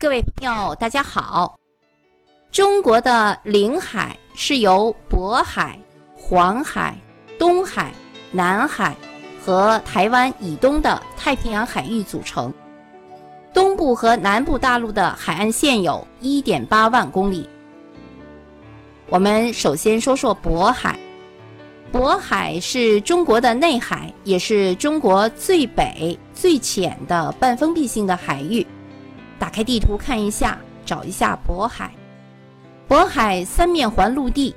各位朋友，大家好。中国的领海是由渤海、黄海、东海、南海和台湾以东的太平洋海域组成。东部和南部大陆的海岸线有1.8万公里。我们首先说说渤海。渤海是中国的内海，也是中国最北、最浅的半封闭性的海域。打开地图看一下，找一下渤海。渤海三面环陆地，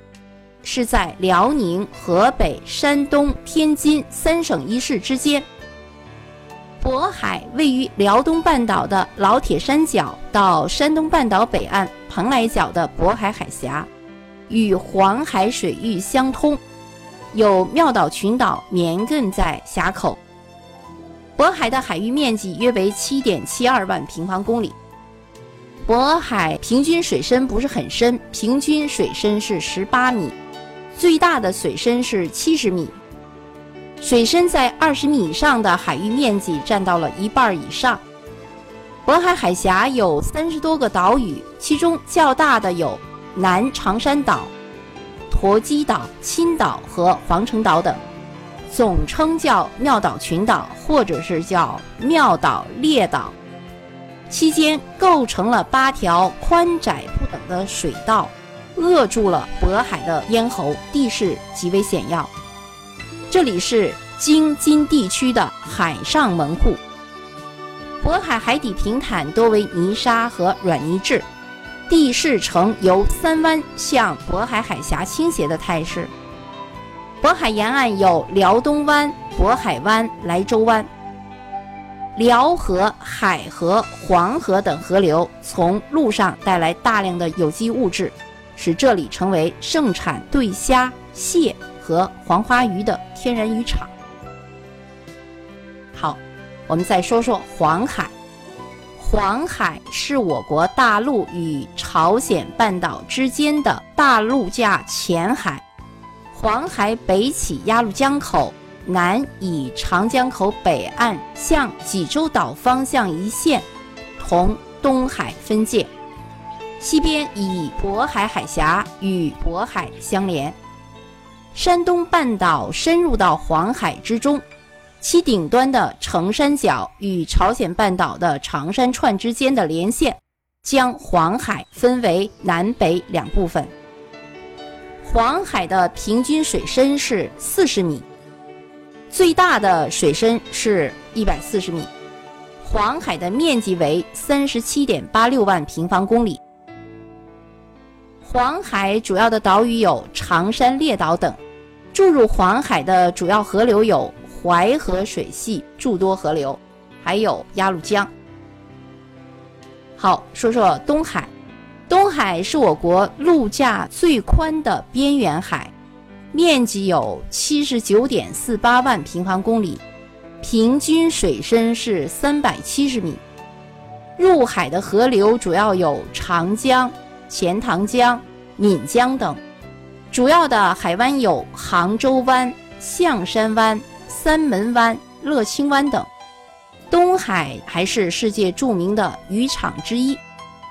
是在辽宁、河北、山东、天津三省一市之间。渤海位于辽东半岛的老铁山脚到山东半岛北岸蓬莱角的渤海海峡，与黄海水域相通。有庙岛群岛绵亘在峡口。渤海的海域面积约为七点七二万平方公里。渤海平均水深不是很深，平均水深是十八米，最大的水深是七十米。水深在二十米以上的海域面积占到了一半以上。渤海海峡有三十多个岛屿，其中较大的有南长山岛。驼击岛、青岛和黄城岛等，总称叫庙岛群岛，或者是叫庙岛列岛。期间构成了八条宽窄不等的水道，扼住了渤海的咽喉，地势极为险要。这里是京津地区的海上门户。渤海海底平坦多为泥沙和软泥质。地势呈由三湾向渤海海峡倾斜的态势。渤海沿岸有辽东湾、渤海湾、莱州湾。辽河、海河、黄河等河流从陆上带来大量的有机物质，使这里成为盛产对虾、蟹和黄花鱼的天然渔场。好，我们再说说黄海。黄海是我国大陆与朝鲜半岛之间的大陆架浅海。黄海北起鸭绿江口，南以长江口北岸向济州岛方向一线，同东海分界；西边以渤海海峡与渤海相连。山东半岛深入到黄海之中。其顶端的成山角与朝鲜半岛的长山串之间的连线，将黄海分为南北两部分。黄海的平均水深是四十米，最大的水深是一百四十米。黄海的面积为三十七点八六万平方公里。黄海主要的岛屿有长山列岛等。注入黄海的主要河流有。淮河水系诸多河流，还有鸭绿江。好，说说东海。东海是我国陆架最宽的边缘海，面积有七十九点四八万平方公里，平均水深是三百七十米。入海的河流主要有长江、钱塘江、闽江等，主要的海湾有杭州湾、象山湾。三门湾、乐清湾等，东海还是世界著名的渔场之一，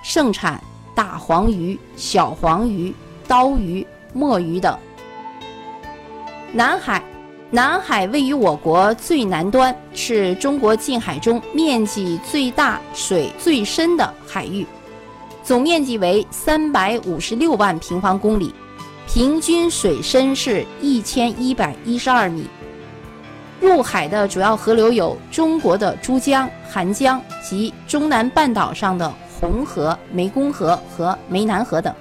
盛产大黄鱼、小黄鱼、刀鱼、墨鱼等。南海，南海位于我国最南端，是中国近海中面积最大、水最深的海域，总面积为三百五十六万平方公里，平均水深是一千一百一十二米。入海的主要河流有中国的珠江、韩江及中南半岛上的红河、湄公河和湄南河等。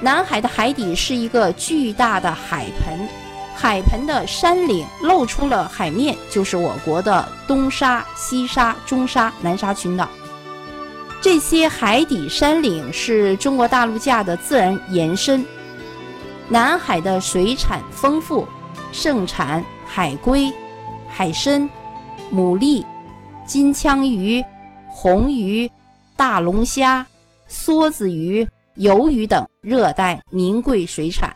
南海的海底是一个巨大的海盆，海盆的山岭露出了海面，就是我国的东沙、西沙、中沙、南沙群岛。这些海底山岭是中国大陆架的自然延伸。南海的水产丰富，盛产。海龟、海参、牡蛎、金枪鱼、红鱼、大龙虾、梭子鱼、鱿鱼等热带名贵水产。